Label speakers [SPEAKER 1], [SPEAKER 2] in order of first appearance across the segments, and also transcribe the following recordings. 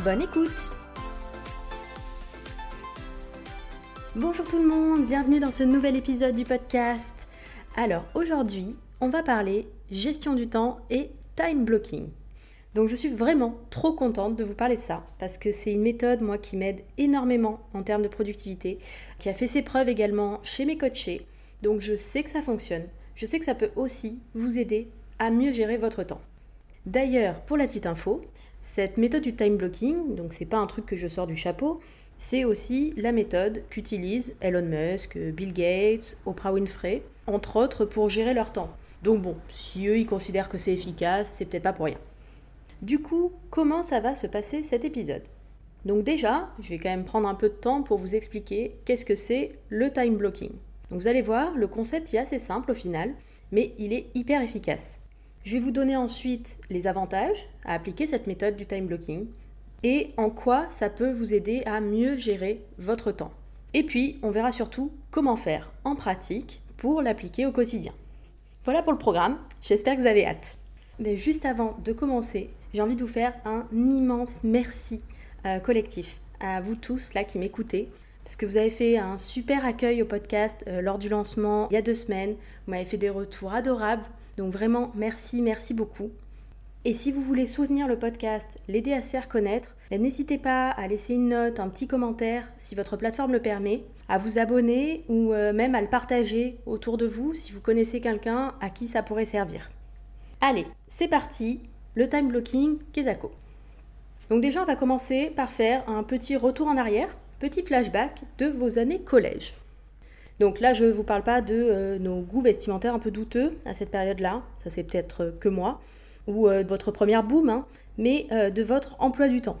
[SPEAKER 1] Bonne écoute Bonjour tout le monde, bienvenue dans ce nouvel épisode du podcast. Alors aujourd'hui, on va parler gestion du temps et time blocking. Donc je suis vraiment trop contente de vous parler de ça parce que c'est une méthode moi qui m'aide énormément en termes de productivité, qui a fait ses preuves également chez mes coachés. Donc je sais que ça fonctionne. Je sais que ça peut aussi vous aider à mieux gérer votre temps. D'ailleurs, pour la petite info, cette méthode du time blocking, donc c'est pas un truc que je sors du chapeau, c'est aussi la méthode qu'utilisent Elon Musk, Bill Gates, Oprah Winfrey, entre autres pour gérer leur temps. Donc bon, si eux ils considèrent que c'est efficace, c'est peut-être pas pour rien. Du coup, comment ça va se passer cet épisode? Donc déjà, je vais quand même prendre un peu de temps pour vous expliquer qu'est-ce que c'est le time blocking. Donc vous allez voir, le concept est assez simple au final, mais il est hyper efficace. Je vais vous donner ensuite les avantages à appliquer cette méthode du time blocking et en quoi ça peut vous aider à mieux gérer votre temps. Et puis, on verra surtout comment faire en pratique pour l'appliquer au quotidien. Voilà pour le programme, j'espère que vous avez hâte. Mais juste avant de commencer, j'ai envie de vous faire un immense merci euh, collectif à vous tous là qui m'écoutez. Parce que vous avez fait un super accueil au podcast euh, lors du lancement il y a deux semaines. Vous m'avez fait des retours adorables. Donc vraiment, merci, merci beaucoup. Et si vous voulez soutenir le podcast, l'aider à se faire connaître, ben, n'hésitez pas à laisser une note, un petit commentaire si votre plateforme le permet, à vous abonner ou euh, même à le partager autour de vous si vous connaissez quelqu'un à qui ça pourrait servir. Allez, c'est parti, le time blocking Kezako. Donc déjà, on va commencer par faire un petit retour en arrière, petit flashback de vos années collège. Donc là, je ne vous parle pas de euh, nos goûts vestimentaires un peu douteux à cette période-là, ça c'est peut-être que moi, ou euh, de votre première boom, hein, mais euh, de votre emploi du temps.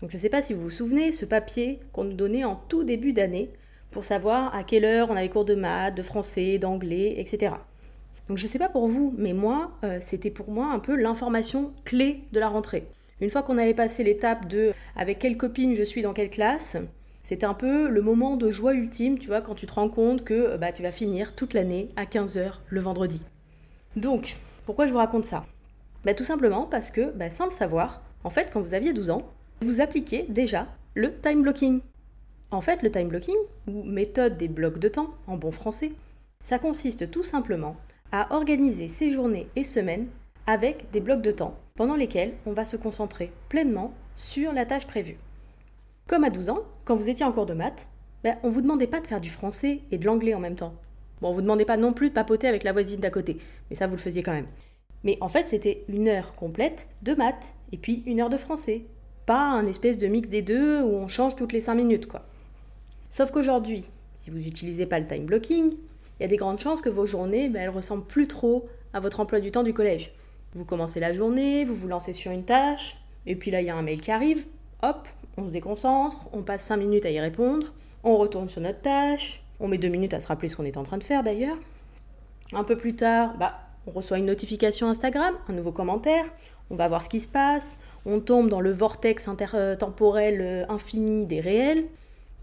[SPEAKER 1] Donc je ne sais pas si vous vous souvenez, ce papier qu'on nous donnait en tout début d'année pour savoir à quelle heure on avait cours de maths, de français, d'anglais, etc. Donc je ne sais pas pour vous, mais moi, c'était pour moi un peu l'information clé de la rentrée. Une fois qu'on avait passé l'étape de avec quelle copine je suis dans quelle classe, c'était un peu le moment de joie ultime, tu vois, quand tu te rends compte que bah, tu vas finir toute l'année à 15h le vendredi. Donc, pourquoi je vous raconte ça? Bah, Tout simplement parce que, bah, sans le savoir, en fait, quand vous aviez 12 ans, vous appliquiez déjà le time blocking. En fait, le time blocking, ou méthode des blocs de temps en bon français, ça consiste tout simplement à organiser ses journées et semaines avec des blocs de temps pendant lesquels on va se concentrer pleinement sur la tâche prévue. Comme à 12 ans, quand vous étiez en cours de maths, ben, on ne vous demandait pas de faire du français et de l'anglais en même temps. Bon, on vous demandait pas non plus de papoter avec la voisine d'à côté, mais ça vous le faisiez quand même. Mais en fait, c'était une heure complète de maths et puis une heure de français. Pas un espèce de mix des deux où on change toutes les 5 minutes, quoi. Sauf qu'aujourd'hui, si vous n'utilisez pas le time blocking, il y a des grandes chances que vos journées, ben, elles ressemblent plus trop à votre emploi du temps du collège. Vous commencez la journée, vous vous lancez sur une tâche, et puis là, il y a un mail qui arrive, hop, on se déconcentre, on passe 5 minutes à y répondre, on retourne sur notre tâche, on met 2 minutes à se rappeler ce qu'on est en train de faire d'ailleurs. Un peu plus tard, bah, on reçoit une notification Instagram, un nouveau commentaire, on va voir ce qui se passe, on tombe dans le vortex intertemporel euh, infini des réels,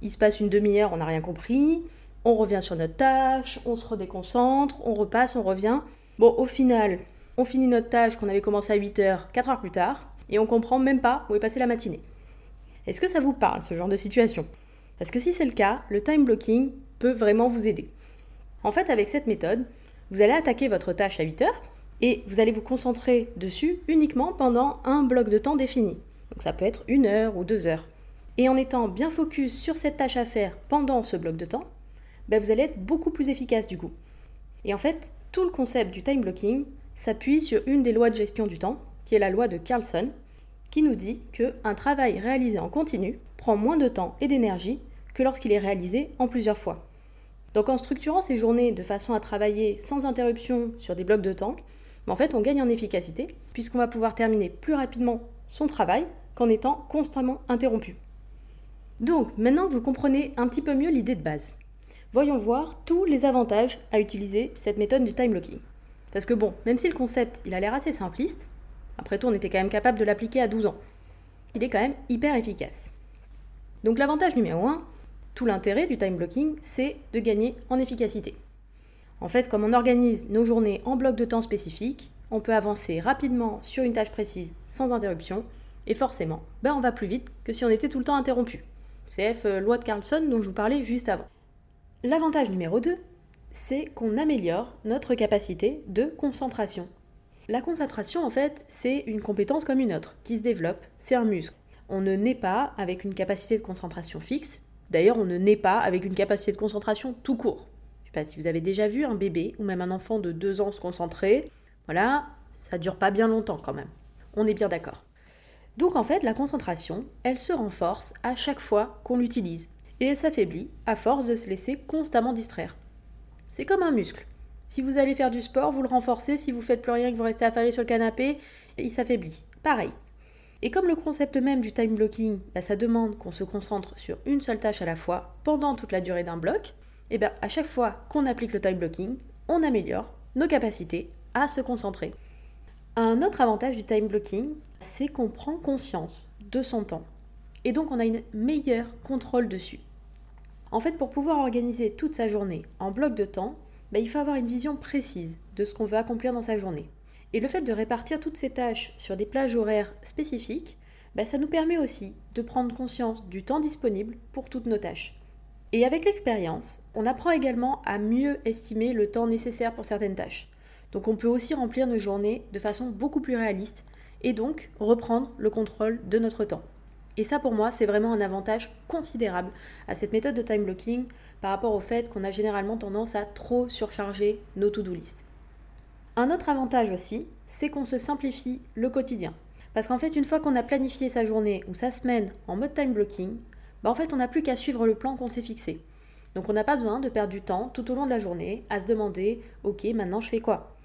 [SPEAKER 1] il se passe une demi-heure, on n'a rien compris, on revient sur notre tâche, on se redéconcentre, on repasse, on revient. Bon, au final, on finit notre tâche qu'on avait commencé à 8 heures, 4 heures plus tard, et on comprend même pas où est passée la matinée. Est-ce que ça vous parle, ce genre de situation? Parce que si c'est le cas, le time blocking peut vraiment vous aider. En fait, avec cette méthode, vous allez attaquer votre tâche à 8 heures et vous allez vous concentrer dessus uniquement pendant un bloc de temps défini. Donc ça peut être une heure ou deux heures. Et en étant bien focus sur cette tâche à faire pendant ce bloc de temps, ben vous allez être beaucoup plus efficace du coup. Et en fait, tout le concept du time blocking s'appuie sur une des lois de gestion du temps, qui est la loi de Carlson, qui nous dit qu'un travail réalisé en continu prend moins de temps et d'énergie que lorsqu'il est réalisé en plusieurs fois. Donc en structurant ces journées de façon à travailler sans interruption sur des blocs de temps, en fait on gagne en efficacité puisqu'on va pouvoir terminer plus rapidement son travail qu'en étant constamment interrompu. Donc, maintenant que vous comprenez un petit peu mieux l'idée de base, voyons voir tous les avantages à utiliser cette méthode du time blocking. Parce que bon, même si le concept il a l'air assez simpliste, après tout on était quand même capable de l'appliquer à 12 ans, il est quand même hyper efficace. Donc l'avantage numéro 1, tout l'intérêt du time blocking, c'est de gagner en efficacité. En fait, comme on organise nos journées en blocs de temps spécifiques, on peut avancer rapidement sur une tâche précise sans interruption, et forcément, ben on va plus vite que si on était tout le temps interrompu. CF euh, loi de Carlson dont je vous parlais juste avant. L'avantage numéro 2, c'est qu'on améliore notre capacité de concentration. La concentration, en fait, c'est une compétence comme une autre, qui se développe, c'est un muscle. On ne naît pas avec une capacité de concentration fixe, d'ailleurs on ne naît pas avec une capacité de concentration tout court. Je sais pas si vous avez déjà vu un bébé ou même un enfant de 2 ans se concentrer, voilà, ça dure pas bien longtemps quand même. On est bien d'accord. Donc en fait, la concentration, elle se renforce à chaque fois qu'on l'utilise et elle s'affaiblit à force de se laisser constamment distraire. C'est comme un muscle. Si vous allez faire du sport, vous le renforcez, si vous faites plus rien que vous restez affalé sur le canapé, il s'affaiblit. Pareil. Et comme le concept même du time blocking, bah, ça demande qu'on se concentre sur une seule tâche à la fois pendant toute la durée d'un bloc, et bien à chaque fois qu'on applique le time blocking, on améliore nos capacités à se concentrer. Un autre avantage du time blocking, c'est qu'on prend conscience de son temps. Et donc on a une meilleure contrôle dessus. En fait, pour pouvoir organiser toute sa journée en bloc de temps, bah, il faut avoir une vision précise de ce qu'on veut accomplir dans sa journée. Et le fait de répartir toutes ces tâches sur des plages horaires spécifiques, bah, ça nous permet aussi de prendre conscience du temps disponible pour toutes nos tâches. Et avec l'expérience, on apprend également à mieux estimer le temps nécessaire pour certaines tâches. Donc on peut aussi remplir nos journées de façon beaucoup plus réaliste et donc reprendre le contrôle de notre temps. Et ça pour moi c'est vraiment un avantage considérable à cette méthode de time blocking par rapport au fait qu'on a généralement tendance à trop surcharger nos to-do list. Un autre avantage aussi, c'est qu'on se simplifie le quotidien. Parce qu'en fait, une fois qu'on a planifié sa journée ou sa semaine en mode time blocking, bah en fait, on n'a plus qu'à suivre le plan qu'on s'est fixé. Donc on n'a pas besoin de perdre du temps tout au long de la journée à se demander, ok, maintenant je fais quoi?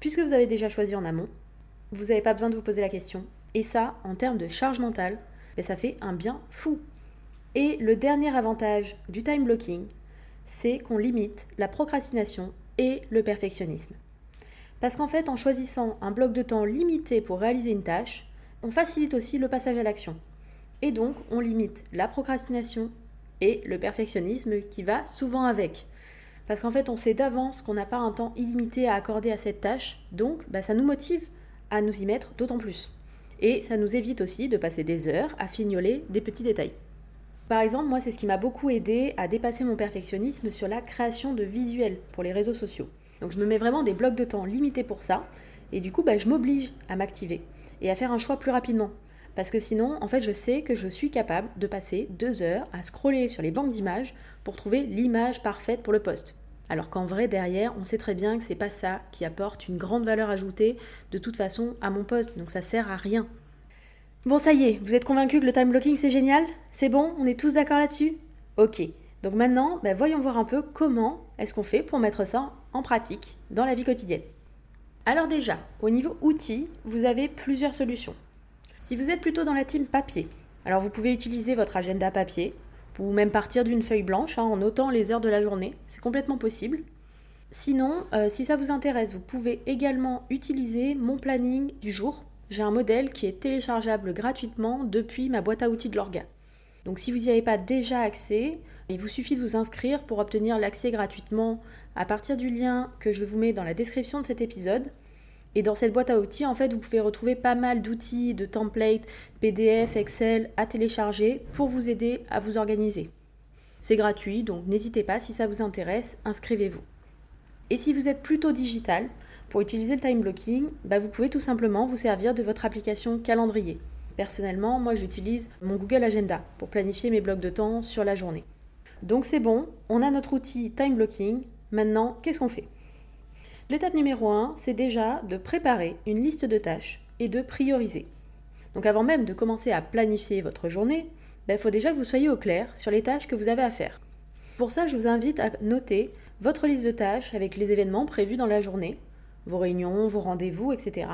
[SPEAKER 1] Puisque vous avez déjà choisi en amont, vous n'avez pas besoin de vous poser la question. Et ça, en termes de charge mentale, ça fait un bien fou. Et le dernier avantage du time blocking, c'est qu'on limite la procrastination et le perfectionnisme. Parce qu'en fait, en choisissant un bloc de temps limité pour réaliser une tâche, on facilite aussi le passage à l'action. Et donc, on limite la procrastination et le perfectionnisme qui va souvent avec. Parce qu'en fait, on sait d'avance qu'on n'a pas un temps illimité à accorder à cette tâche, donc bah, ça nous motive à nous y mettre d'autant plus. Et ça nous évite aussi de passer des heures à fignoler des petits détails. Par exemple, moi, c'est ce qui m'a beaucoup aidé à dépasser mon perfectionnisme sur la création de visuels pour les réseaux sociaux. Donc je me mets vraiment des blocs de temps limités pour ça, et du coup, bah, je m'oblige à m'activer et à faire un choix plus rapidement. Parce que sinon, en fait, je sais que je suis capable de passer deux heures à scroller sur les banques d'images pour trouver l'image parfaite pour le poste. Alors qu'en vrai, derrière, on sait très bien que c'est pas ça qui apporte une grande valeur ajoutée de toute façon à mon poste, donc ça sert à rien. Bon, ça y est, vous êtes convaincu que le time blocking c'est génial? C'est bon? On est tous d'accord là-dessus? Ok. Donc maintenant, bah, voyons voir un peu comment est-ce qu'on fait pour mettre ça en pratique dans la vie quotidienne. Alors déjà, au niveau outils, vous avez plusieurs solutions. Si vous êtes plutôt dans la team papier, alors vous pouvez utiliser votre agenda papier, ou même partir d'une feuille blanche hein, en notant les heures de la journée. C'est complètement possible. Sinon, euh, si ça vous intéresse, vous pouvez également utiliser mon planning du jour. J'ai un modèle qui est téléchargeable gratuitement depuis ma boîte à outils de l'orga. Donc si vous n'y avez pas déjà accès, il vous suffit de vous inscrire pour obtenir l'accès gratuitement à partir du lien que je vous mets dans la description de cet épisode. Et dans cette boîte à outils, en fait, vous pouvez retrouver pas mal d'outils, de templates, PDF, Excel à télécharger pour vous aider à vous organiser. C'est gratuit, donc n'hésitez pas, si ça vous intéresse, inscrivez-vous. Et si vous êtes plutôt digital, pour utiliser le time blocking, bah, vous pouvez tout simplement vous servir de votre application calendrier. Personnellement, moi j'utilise mon Google Agenda pour planifier mes blocs de temps sur la journée. Donc c'est bon, on a notre outil time blocking. Maintenant, qu'est-ce qu'on fait? L'étape numéro 1, c'est déjà de préparer une liste de tâches et de prioriser. Donc avant même de commencer à planifier votre journée, il ben, faut déjà que vous soyez au clair sur les tâches que vous avez à faire. Pour ça, je vous invite à noter votre liste de tâches avec les événements prévus dans la journée, vos réunions, vos rendez-vous, etc.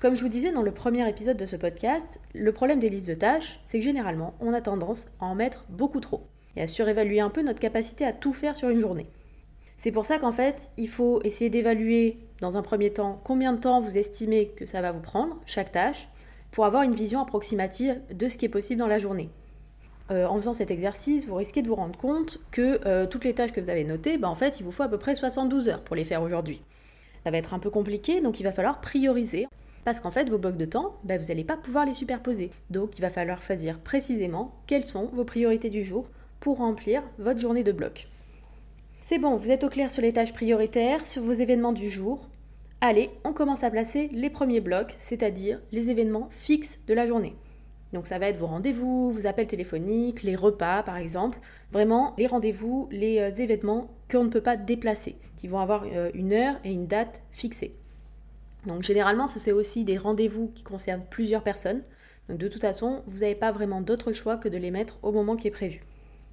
[SPEAKER 1] Comme je vous disais dans le premier épisode de ce podcast, le problème des listes de tâches, c'est que généralement, on a tendance à en mettre beaucoup trop et à surévaluer un peu notre capacité à tout faire sur une journée. C'est pour ça qu'en fait, il faut essayer d'évaluer dans un premier temps combien de temps vous estimez que ça va vous prendre, chaque tâche, pour avoir une vision approximative de ce qui est possible dans la journée. Euh, en faisant cet exercice, vous risquez de vous rendre compte que euh, toutes les tâches que vous avez notées, bah, en fait, il vous faut à peu près 72 heures pour les faire aujourd'hui. Ça va être un peu compliqué, donc il va falloir prioriser. Parce qu'en fait, vos blocs de temps, bah, vous n'allez pas pouvoir les superposer. Donc il va falloir choisir précisément quelles sont vos priorités du jour pour remplir votre journée de bloc. C'est bon, vous êtes au clair sur les tâches prioritaires, sur vos événements du jour. Allez, on commence à placer les premiers blocs, c'est-à-dire les événements fixes de la journée. Donc ça va être vos rendez-vous, vos appels téléphoniques, les repas par exemple. Vraiment les rendez-vous, les euh, événements qu'on ne peut pas déplacer, qui vont avoir euh, une heure et une date fixée. Donc généralement, ce c'est aussi des rendez-vous qui concernent plusieurs personnes. Donc de toute façon, vous n'avez pas vraiment d'autre choix que de les mettre au moment qui est prévu.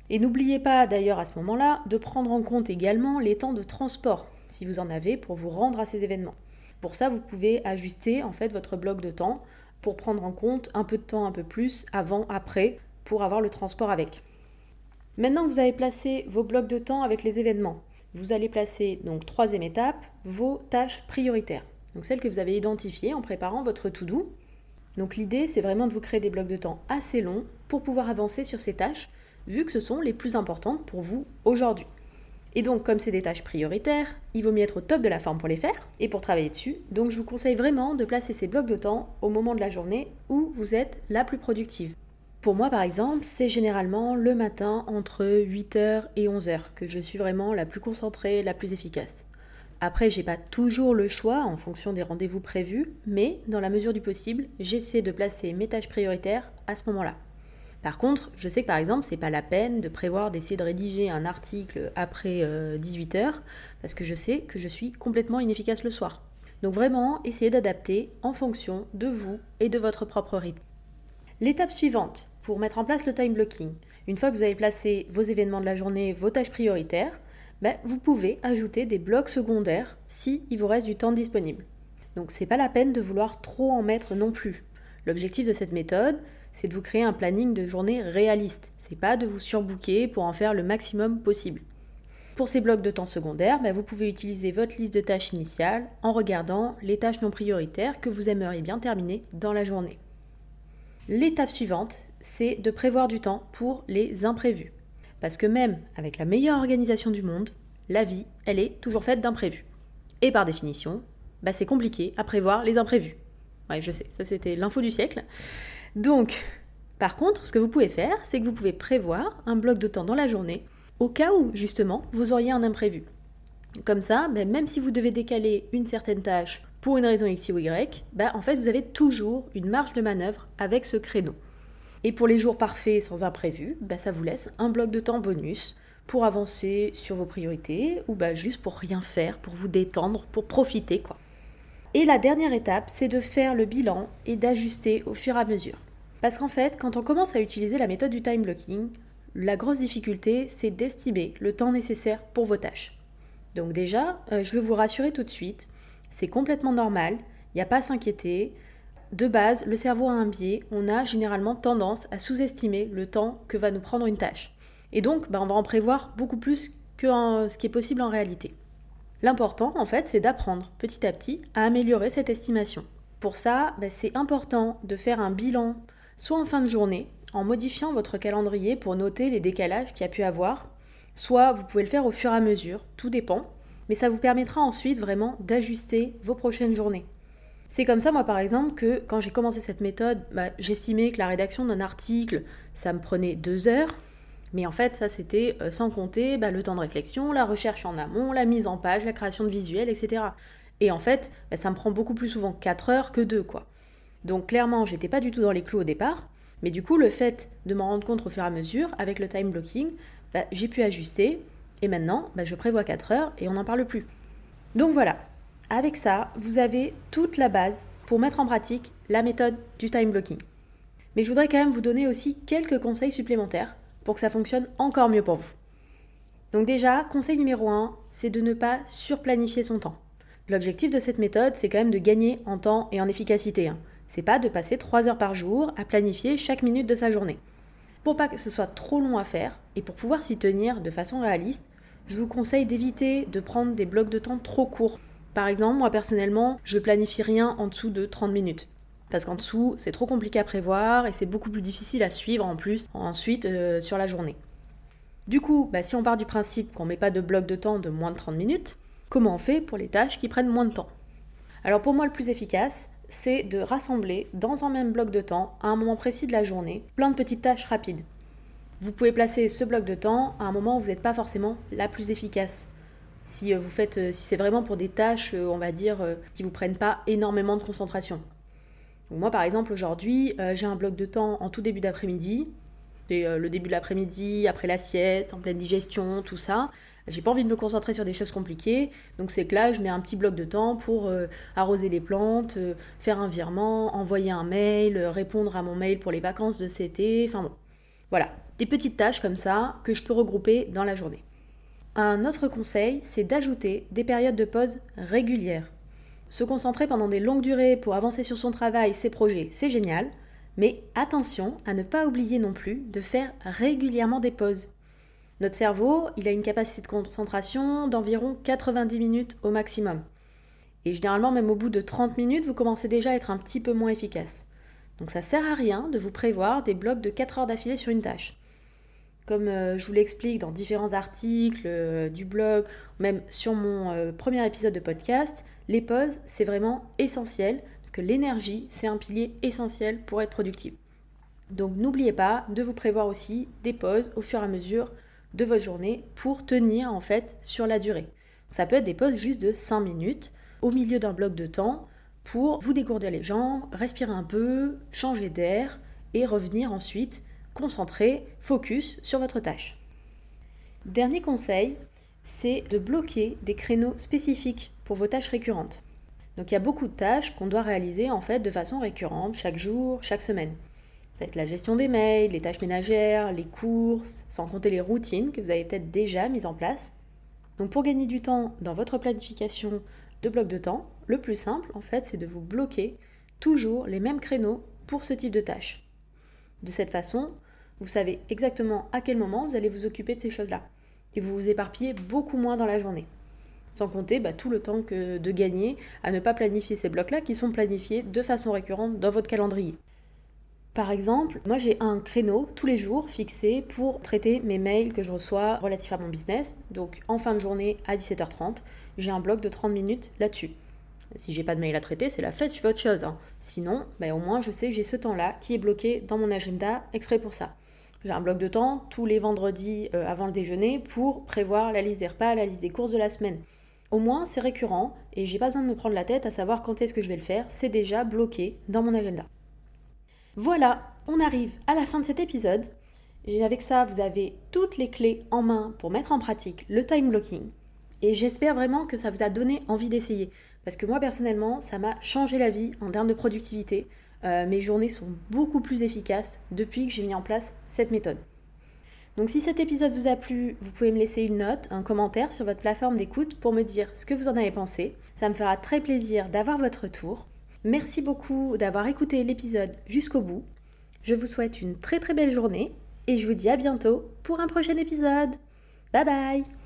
[SPEAKER 1] Et n'oubliez pas d'ailleurs à ce moment-là de prendre en compte également les temps de transport, si vous en avez, pour vous rendre à ces événements. Pour ça, vous pouvez ajuster en fait votre bloc de temps pour prendre en compte un peu de temps, un peu plus, avant, après, pour avoir le transport avec. Maintenant que vous avez placé vos blocs de temps avec les événements, vous allez placer, donc troisième étape, vos tâches prioritaires. Donc celles que vous avez identifiées en préparant votre to-do. Donc l'idée, c'est vraiment de vous créer des blocs de temps assez longs pour pouvoir avancer sur ces tâches vu que ce sont les plus importantes pour vous aujourd'hui. Et donc, comme c'est des tâches prioritaires, il vaut mieux être au top de la forme pour les faire et pour travailler dessus. Donc, je vous conseille vraiment de placer ces blocs de temps au moment de la journée où vous êtes la plus productive. Pour moi, par exemple, c'est généralement le matin entre 8h et 11h que je suis vraiment la plus concentrée, la plus efficace. Après, j'ai pas toujours le choix en fonction des rendez-vous prévus, mais dans la mesure du possible, j'essaie de placer mes tâches prioritaires à ce moment-là. Par contre, je sais que par exemple, c'est pas la peine de prévoir d'essayer de rédiger un article après 18 euh, parce que je sais que je suis complètement inefficace le soir. Donc vraiment, essayez d'adapter en fonction de vous et de votre propre rythme. L'étape suivante, pour mettre en place le time blocking, une fois que vous avez placé vos événements de la journée, vos tâches prioritaires, ben, vous pouvez ajouter des blocs secondaires si il vous reste du temps disponible. Donc c'est pas la peine de vouloir trop en mettre non plus. L'objectif de cette méthode, c'est de vous créer un planning de journée réaliste. C'est pas de vous surbooker pour en faire le maximum possible. Pour ces blocs de temps secondaires, bah, vous pouvez utiliser votre liste de tâches initiales en regardant les tâches non prioritaires que vous aimeriez bien terminer dans la journée. L'étape suivante, c'est de prévoir du temps pour les imprévus. Parce que même avec la meilleure organisation du monde, la vie, elle est toujours faite d'imprévus. Et par définition, bah, c'est compliqué à prévoir les imprévus. Ouais, je sais, ça c'était l'info du siècle. Donc, par contre, ce que vous pouvez faire, c'est que vous pouvez prévoir un bloc de temps dans la journée au cas où, justement, vous auriez un imprévu. Comme ça, ben, même si vous devez décaler une certaine tâche pour une raison X ou Y, ben, en fait, vous avez toujours une marge de manœuvre avec ce créneau. Et pour les jours parfaits sans imprévu, ben, ça vous laisse un bloc de temps bonus pour avancer sur vos priorités ou juste pour rien faire, pour vous détendre, pour profiter quoi. Et la dernière étape, c'est de faire le bilan et d'ajuster au fur et à mesure. Parce qu'en fait, quand on commence à utiliser la méthode du time blocking, la grosse difficulté, c'est d'estimer le temps nécessaire pour vos tâches. Donc déjà, euh, je veux vous rassurer tout de suite, c'est complètement normal, il n'y a pas à s'inquiéter. De base, le cerveau a un biais, on a généralement tendance à sous-estimer le temps que va nous prendre une tâche. Et donc, bah, on va en prévoir beaucoup plus que ce qui est possible en réalité. L'important, en fait, c'est d'apprendre petit à petit à améliorer cette estimation. Pour ça, ben, c'est important de faire un bilan, soit en fin de journée, en modifiant votre calendrier pour noter les décalages qu'il y a pu avoir, soit vous pouvez le faire au fur et à mesure, tout dépend, mais ça vous permettra ensuite vraiment d'ajuster vos prochaines journées. C'est comme ça, moi par exemple, que quand j'ai commencé cette méthode, bah, j'estimais que la rédaction d'un article, ça me prenait deux heures, mais en fait, ça c'était euh, sans compter bah, le temps de réflexion, la recherche en amont, la mise en page, la création de visuels, etc. Et en fait, bah, ça me prend beaucoup plus souvent 4 heures que 2, quoi. Donc clairement, j'étais pas du tout dans les clous au départ, mais du coup, le fait de m'en rendre compte au fur et à mesure, avec le time blocking, bah, j'ai pu ajuster, et maintenant, je prévois 4 heures et on n'en parle plus. Donc voilà, avec ça, vous avez toute la base pour mettre en pratique la méthode du time blocking. Mais je voudrais quand même vous donner aussi quelques conseils supplémentaires pour que ça fonctionne encore mieux pour vous. Donc déjà, conseil numéro 1, c'est de ne pas surplanifier son temps. L'objectif de cette méthode, c'est quand même de gagner en temps et en efficacité. Hein. C'est pas de passer 3 heures par jour à planifier chaque minute de sa journée. Pour pas que ce soit trop long à faire et pour pouvoir s'y tenir de façon réaliste, je vous conseille d'éviter de prendre des blocs de temps trop courts. Par exemple, moi personnellement, je planifie rien en dessous de 30 minutes. Parce qu'en dessous, c'est trop compliqué à prévoir et c'est beaucoup plus difficile à suivre en plus ensuite euh, sur la journée. Du coup, bah, si on part du principe qu'on ne met pas de bloc de temps de moins de 30 minutes, comment on fait pour les tâches qui prennent moins de temps? Alors pour moi, le plus efficace, c'est de rassembler dans un même bloc de temps, à un moment précis de la journée, plein de petites tâches rapides. Vous pouvez placer ce bloc de temps à un moment où vous n'êtes pas forcément la plus efficace. Si euh, euh, si c'est vraiment pour des tâches, on va dire, qui vous prennent pas énormément de concentration. Moi, par exemple, aujourd'hui, j'ai un bloc de temps en tout début d'après-midi. le début de l'après-midi, après la sieste, en pleine digestion, tout ça. J'ai pas envie de me concentrer sur des choses compliquées, donc c'est que là, je mets un petit bloc de temps pour arroser les plantes, faire un virement, envoyer un mail, répondre à mon mail pour les vacances de cet été. Enfin bon, voilà, des petites tâches comme ça que je peux regrouper dans la journée. Un autre conseil, c'est d'ajouter des périodes de pause régulières. Se concentrer pendant des longues durées pour avancer sur son travail, ses projets, c'est génial, mais attention à ne pas oublier non plus de faire régulièrement des pauses. Notre cerveau, il a une capacité de concentration d'environ 90 minutes au maximum. Et généralement, même au bout de 30 minutes, vous commencez déjà à être un petit peu moins efficace. Donc ça sert à rien de vous prévoir des blocs de 4 heures d'affilée sur une tâche. Comme euh, je vous l'explique dans différents articles euh, du blog, même sur mon euh, premier épisode de podcast, les pauses, c'est vraiment essentiel, parce que l'énergie, c'est un pilier essentiel pour être productif. Donc n'oubliez pas de vous prévoir aussi des pauses au fur et à mesure de votre journée pour tenir en fait sur la durée. Ça peut être des pauses juste de 5 minutes au milieu d'un bloc de temps pour vous dégourdir les jambes, respirer un peu, changer d'air et revenir ensuite concentré, focus sur votre tâche. Dernier conseil, c'est de bloquer des créneaux spécifiques pour vos tâches récurrentes. Donc il y a beaucoup de tâches qu'on doit réaliser en fait de façon récurrente, chaque jour, chaque semaine. Ça va être la gestion des mails, les tâches ménagères, les courses, sans compter les routines que vous avez peut-être déjà mises en place. Donc pour gagner du temps dans votre planification de bloc de temps, le plus simple en fait c'est de vous bloquer toujours les mêmes créneaux pour ce type de tâches. De cette façon, vous savez exactement à quel moment vous allez vous occuper de ces choses-là. Et vous vous éparpillez beaucoup moins dans la journée. Sans compter bah, tout le temps que de gagner à ne pas planifier ces blocs-là qui sont planifiés de façon récurrente dans votre calendrier. Par exemple, moi j'ai un créneau tous les jours fixé pour traiter mes mails que je reçois relatifs à mon business. Donc en fin de journée à 17h30, j'ai un bloc de 30 minutes là-dessus. Si j'ai pas de mail à traiter, c'est la fête, je fais autre chose. Hein. Sinon, bah, au moins je sais que j'ai ce temps-là qui est bloqué dans mon agenda exprès pour ça. J'ai un bloc de temps tous les vendredis euh, avant le déjeuner pour prévoir la liste des repas, la liste des courses de la semaine. Au moins, c'est récurrent et j'ai pas besoin de me prendre la tête à savoir quand est-ce que je vais le faire, c'est déjà bloqué dans mon agenda. Voilà, on arrive à la fin de cet épisode. Et avec ça, vous avez toutes les clés en main pour mettre en pratique le time blocking. Et j'espère vraiment que ça vous a donné envie d'essayer. Parce que moi, personnellement, ça m'a changé la vie en termes de productivité. Euh, mes journées sont beaucoup plus efficaces depuis que j'ai mis en place cette méthode. Donc si cet épisode vous a plu, vous pouvez me laisser une note, un commentaire sur votre plateforme d'écoute pour me dire ce que vous en avez pensé. Ça me fera très plaisir d'avoir votre retour. Merci beaucoup d'avoir écouté l'épisode jusqu'au bout. Je vous souhaite une très très belle journée et je vous dis à bientôt pour un prochain épisode. Bye bye